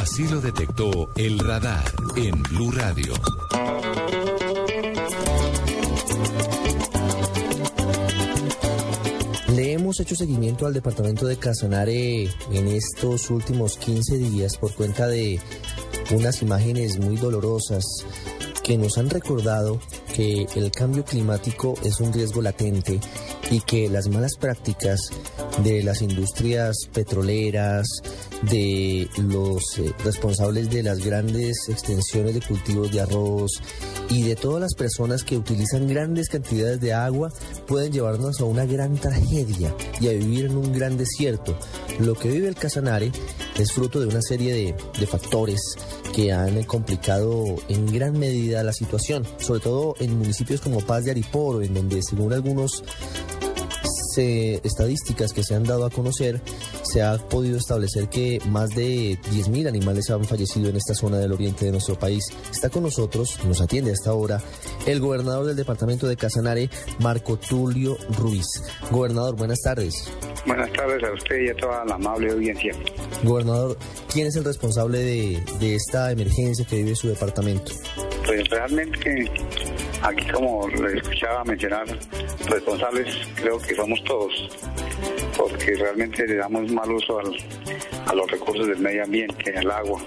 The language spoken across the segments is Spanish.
Así lo detectó el radar en Blue Radio. Le hemos hecho seguimiento al departamento de Casanare en estos últimos 15 días por cuenta de unas imágenes muy dolorosas que nos han recordado que el cambio climático es un riesgo latente y que las malas prácticas de las industrias petroleras, de los eh, responsables de las grandes extensiones de cultivos de arroz y de todas las personas que utilizan grandes cantidades de agua pueden llevarnos a una gran tragedia y a vivir en un gran desierto. Lo que vive el Casanare es fruto de una serie de, de factores que han complicado en gran medida la situación, sobre todo en municipios como Paz de Ariporo, en donde según algunos se- estadísticas que se han dado a conocer, se ha podido establecer que más de 10.000 animales han fallecido en esta zona del oriente de nuestro país. Está con nosotros, nos atiende hasta ahora, el gobernador del departamento de Casanare, Marco Tulio Ruiz. Gobernador, buenas tardes. Buenas tardes a usted y a toda la amable audiencia. Gobernador, ¿quién es el responsable de, de esta emergencia que vive su departamento? Pues realmente aquí como le escuchaba mencionar, responsables creo que somos todos, porque realmente le damos mal uso al- a los recursos del medio ambiente, al agua,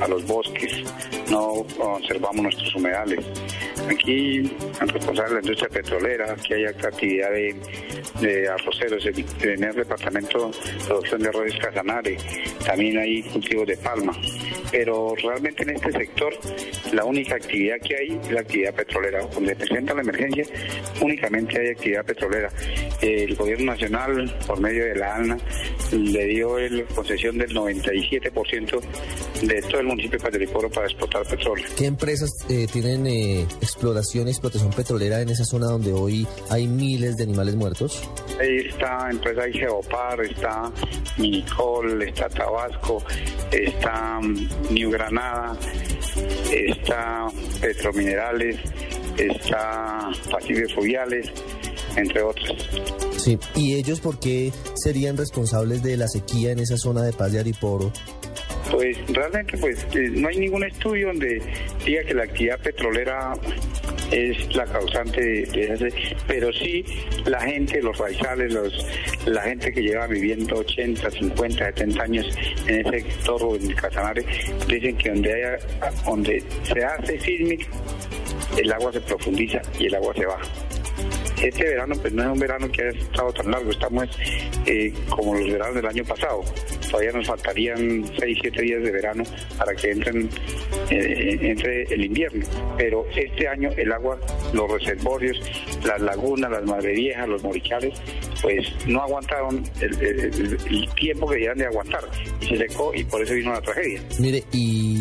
a los bosques, no conservamos nuestros humedales. Aquí el responsable de la industria petrolera, aquí hay actividad de, arroceros, en el departamento de producción de arroz Casanare, también hay cultivos de palma, pero realmente en este sector la única actividad que hay es la actividad petrolera. Donde presenta la emergencia, únicamente hay actividad petrolera. El gobierno nacional, por medio de la ANA, le dio el concesión del 97% de todo el municipio de Patricoro para explotar petróleo. ¿Qué empresas eh, tienen eh, exploración y explotación petrolera en esa zona donde hoy hay miles de animales muertos? Ahí está empresa Geopar, está Minicol, está Tabasco, está mm, New Granada, está Petrominerales, está Pacífico Fluviales, entre otras. Sí. ¿Y ellos por qué serían responsables de la sequía en esa zona de Paz de Ariporo? Pues realmente pues eh, no hay ningún estudio donde diga que la actividad petrolera es la causante de, ese, pero sí la gente, los raizales, los, la gente que lleva viviendo 80, 50, 70 años en ese sector o en Casanare, dicen que donde donde se hace sísmica, el agua se profundiza y el agua se baja. Este verano pues no es un verano que haya estado tan largo, estamos eh, como los veranos del año pasado. Todavía nos faltarían 6, 7 días de verano para que entren eh, entre el invierno. Pero este año el agua, los reservorios, las lagunas, las madre viejas, los morichales, pues no aguantaron el- el tiempo que debían de aguantar. Y se secó y por eso vino la tragedia. Mire, y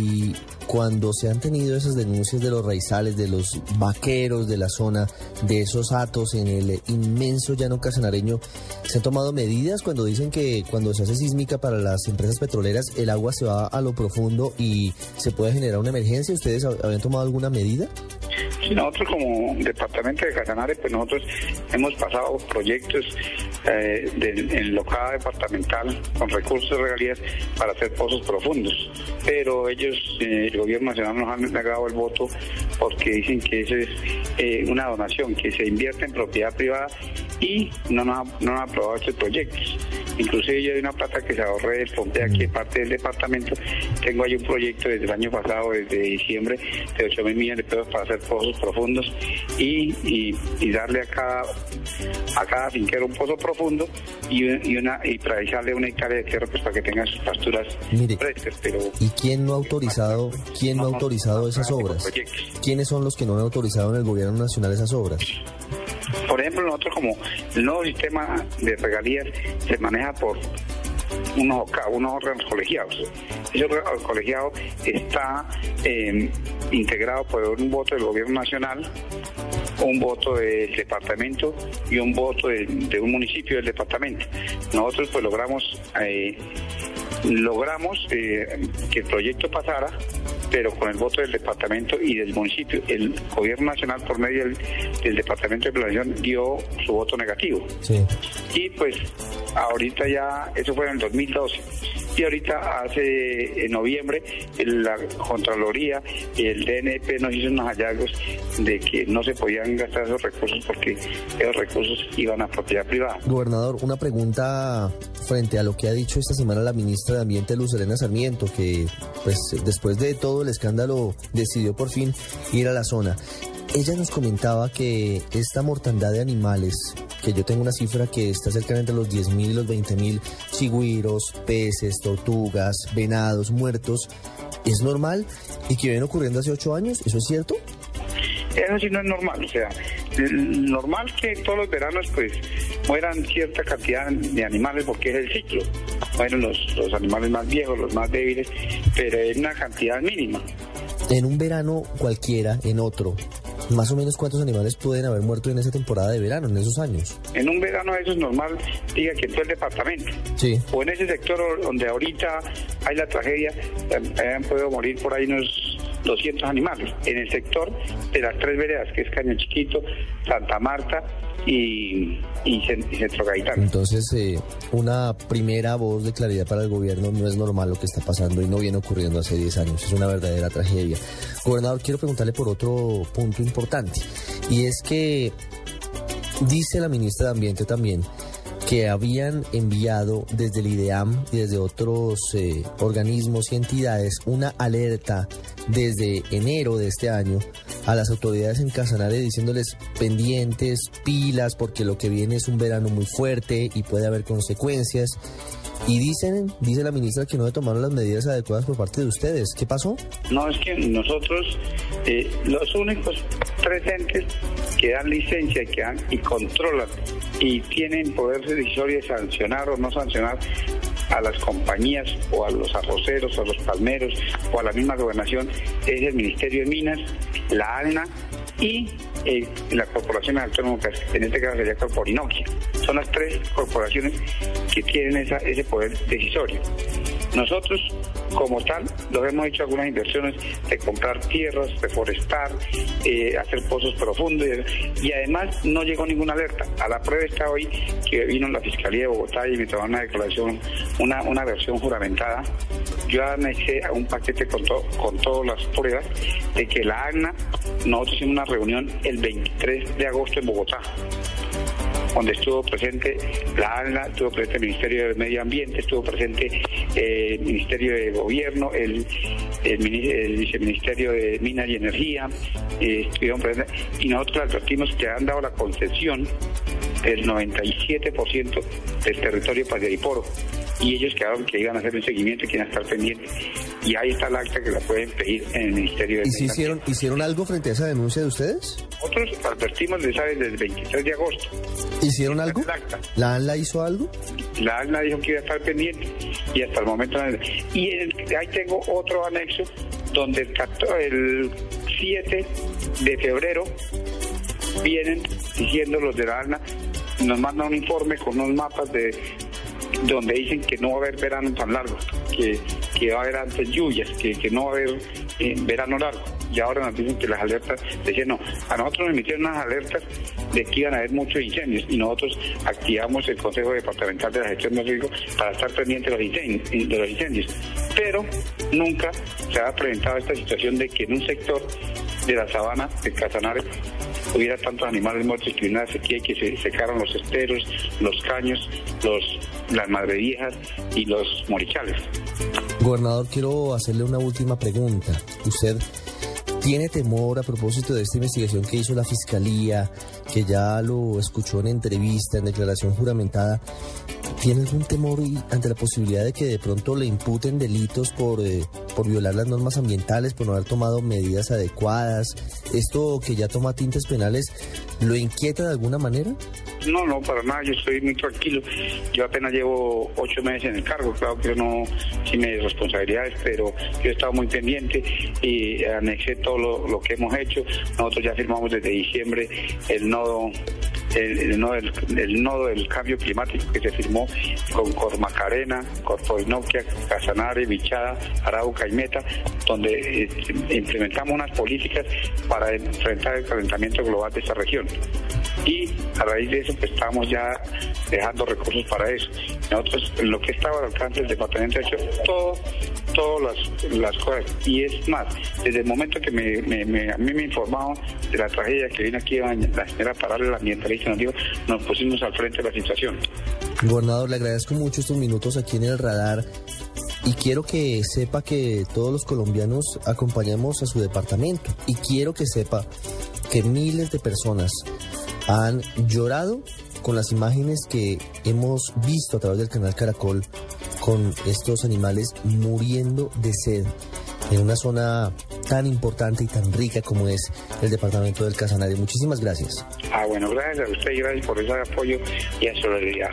cuando se han tenido esas denuncias de los raizales, de los vaqueros de la zona, de esos atos en el inmenso llano casanareño, ¿se han tomado medidas cuando dicen que cuando se hace sísmica para las empresas petroleras el agua se va a lo profundo y se puede generar una emergencia? ¿Ustedes hab- habían tomado alguna medida? Sí, nosotros como departamento de Casanare, pues nosotros hemos pasado proyectos eh, de- en locada departamental con recursos de regalías para hacer pozos profundos, pero ellos, eh, el gobierno nacional nos han negado el voto porque dicen que eso es eh, una donación, que se invierte en propiedad privada y no nos, ha- aprobado estos proyectos. Inclusive yo de una plata que se ahorré del Fonte aquí parte del departamento, tengo ahí un proyecto desde el año pasado, desde diciembre, de 8 mil millones de pesos para hacer pozos profundos y, y, y darle a cada a cada finquero un pozo profundo y, y una y para echarle una hectárea de tierra pues para que tenga sus pasturas Mire, frescas, pero ¿Y quién no ha autorizado, quién no ha autorizado esas obras? ¿Quiénes son los que no han autorizado en el gobierno nacional esas obras? Por ejemplo, nosotros como el nuevo sistema de regalías se maneja por unos, unos órganos colegiados. Ese órgano colegiado está eh, integrado por un voto del gobierno nacional, un voto del departamento y un voto de, un municipio del departamento. Nosotros pues logramos eh, logramos eh, que el proyecto pasara pero con el voto del departamento y del municipio. El gobierno nacional, por medio del, departamento de planeación, dio su voto negativo. Y pues ahorita ya, eso fue en el 2012 y ahorita hace noviembre la Contraloría y el DNP nos hizo unos hallazgos de que no se podían gastar esos recursos porque esos recursos iban a propiedad privada. Gobernador, una pregunta frente a lo que ha dicho esta semana la ministra de Ambiente Luz Elena Sarmiento, que pues después de todo el escándalo decidió por fin ir a la zona. Ella nos comentaba que esta mortandad de animales, que yo tengo una cifra que está cerca entre los 10.000 y los 20.000 chigüiros, peces, tortugas, venados muertos, es normal y que viene ocurriendo hace ocho años, ¿eso es cierto? Eso sí no es normal, o sea, normal que todos los veranos pues mueran cierta cantidad de animales porque es el ciclo. Mueren los, los animales más viejos, los más débiles, pero es una cantidad mínima. En un verano cualquiera, en otro, más o menos cuántos animales pueden haber muerto en esa temporada de verano, en esos años. En un verano eso es normal, diga que en todo el departamento. Sí. O en ese sector donde ahorita hay la tragedia, han podido morir por ahí unos 200 animales. En el sector de las tres veredas, que es Caño Chiquito, Santa Marta y, y, Centro Gaitán. Entonces, eh, una primera voz de claridad para el gobierno no es normal lo que está pasando y no viene ocurriendo hace 10 años. Es una verdadera tragedia. Gobernador, quiero preguntarle por otro punto importante y es que dice la ministra de Ambiente también que habían enviado desde el IDEAM y desde otros eh, organismos y entidades una alerta desde enero de este año a las autoridades en Casanare diciéndoles pendientes, pilas, porque lo que viene es un verano muy fuerte y puede haber consecuencias. Y dicen, dice la ministra que no se tomaron las medidas adecuadas por parte de ustedes. ¿Qué pasó? No, es que nosotros, eh, los únicos presentes que dan licencia que dan y controlan y tienen poder decisorio de sancionar o no sancionar a las compañías o a los arroceros o a los palmeros o a la misma gobernación es el Ministerio de Minas, la ANA y eh, la Corporación Autónoma, en este caso sería Corporinoquia. Son las tres corporaciones que tienen ese poder decisorio. Nosotros, como tal, los hemos hecho algunas inversiones de comprar tierras, reforestar, eh, hacer pozos profundos y además no llegó ninguna alerta. A la prueba está hoy que vino la Fiscalía de Bogotá y me tomó una declaración, una, una versión juramentada. Yo anexé un paquete con, con todas las pruebas de que la ANA, nosotros hicimos una reunión el 23 de agosto en Bogotá donde estuvo presente la ANLA, estuvo presente el Ministerio de Medio Ambiente, estuvo presente el Ministerio de Gobierno, el, el, Viceministerio de Minas y Energía, eh, y nosotros advertimos que han dado la concesión del 97% del territorio para Poro y ellos quedaron que iban a hacer un seguimiento y que iban a estar pendientes. Y ahí está el acta que la pueden pedir en el Ministerio de ¿Y si hicieron, hicieron algo frente a esa denuncia de ustedes? Nosotros advertimos de esa desde el 23 de agosto. ¿Hicieron algo? ¿La ANLA hizo algo? La ANLA dijo que iba a estar pendiente y hasta el momento... Y ahí tengo otro anexo donde el, 7 de febrero vienen diciendo los de la ANLA, nos mandan un informe con unos mapas de donde dicen que no va a haber verano tan largo, que, que va a haber antes lluvias, que, que no va a haber eh, verano largo. Y ahora nos dicen que las alertas, decían no, a nosotros nos emitieron unas alertas de que iban a haber muchos incendios y nosotros activamos el Consejo Departamental de la Gestión de Riesgo para estar pendientes de los incendios, de los incendios. Pero nunca se ha presentado esta situación de que en un sector de la sabana de Casanare hubiera tantos animales muertos que una sequía que se secaron los esteros, los caños, los, las madreviejas y los morichales. Gobernador, quiero hacerle una última pregunta. Usted ¿Tiene temor a propósito de esta investigación que hizo la Fiscalía, que ya lo escuchó en entrevista, en declaración juramentada? ¿Tiene algún temor ante la posibilidad de que de pronto le imputen delitos por, eh, por violar las normas ambientales, por no haber tomado medidas adecuadas? ¿Esto que ya toma tintes penales lo inquieta de alguna manera? No, no, para nada, yo estoy muy tranquilo. Yo apenas llevo ocho meses en el cargo, claro que yo no tiene responsabilidades, pero yo he estado muy pendiente y anexé todo lo que hemos hecho. Nosotros ya firmamos desde diciembre el nodo el, el nodo, del, el nodo del cambio climático que se firmó con Cormacarena, Corpoinoquia, Casanare, Bichada, Arauca y Meta, donde eh, implementamos unas políticas para enfrentar el calentamiento global de esta región y a raíz de eso pues estamos ya dejando recursos para eso. Nosotros en lo que estaba al alcance del departamento ha hecho todo, todas las, cosas y es más, desde el momento que me, me- me- a mí me informaron de la tragedia que vino aquí la señora Parales, la ambientalista, nos dijo, nos pusimos al frente de la situación. Gobernador, le agradezco mucho estos minutos aquí en el radar y quiero que sepa que todos los colombianos acompañamos a su departamento y quiero que sepa que miles de personas han llorado con las imágenes que hemos visto a través del canal Caracol con estos animales muriendo de sed en una zona tan importante y tan rica como es el departamento del Casanare. Muchísimas gracias. Ah, bueno, gracias a usted y gracias por ese apoyo y a solidaridad.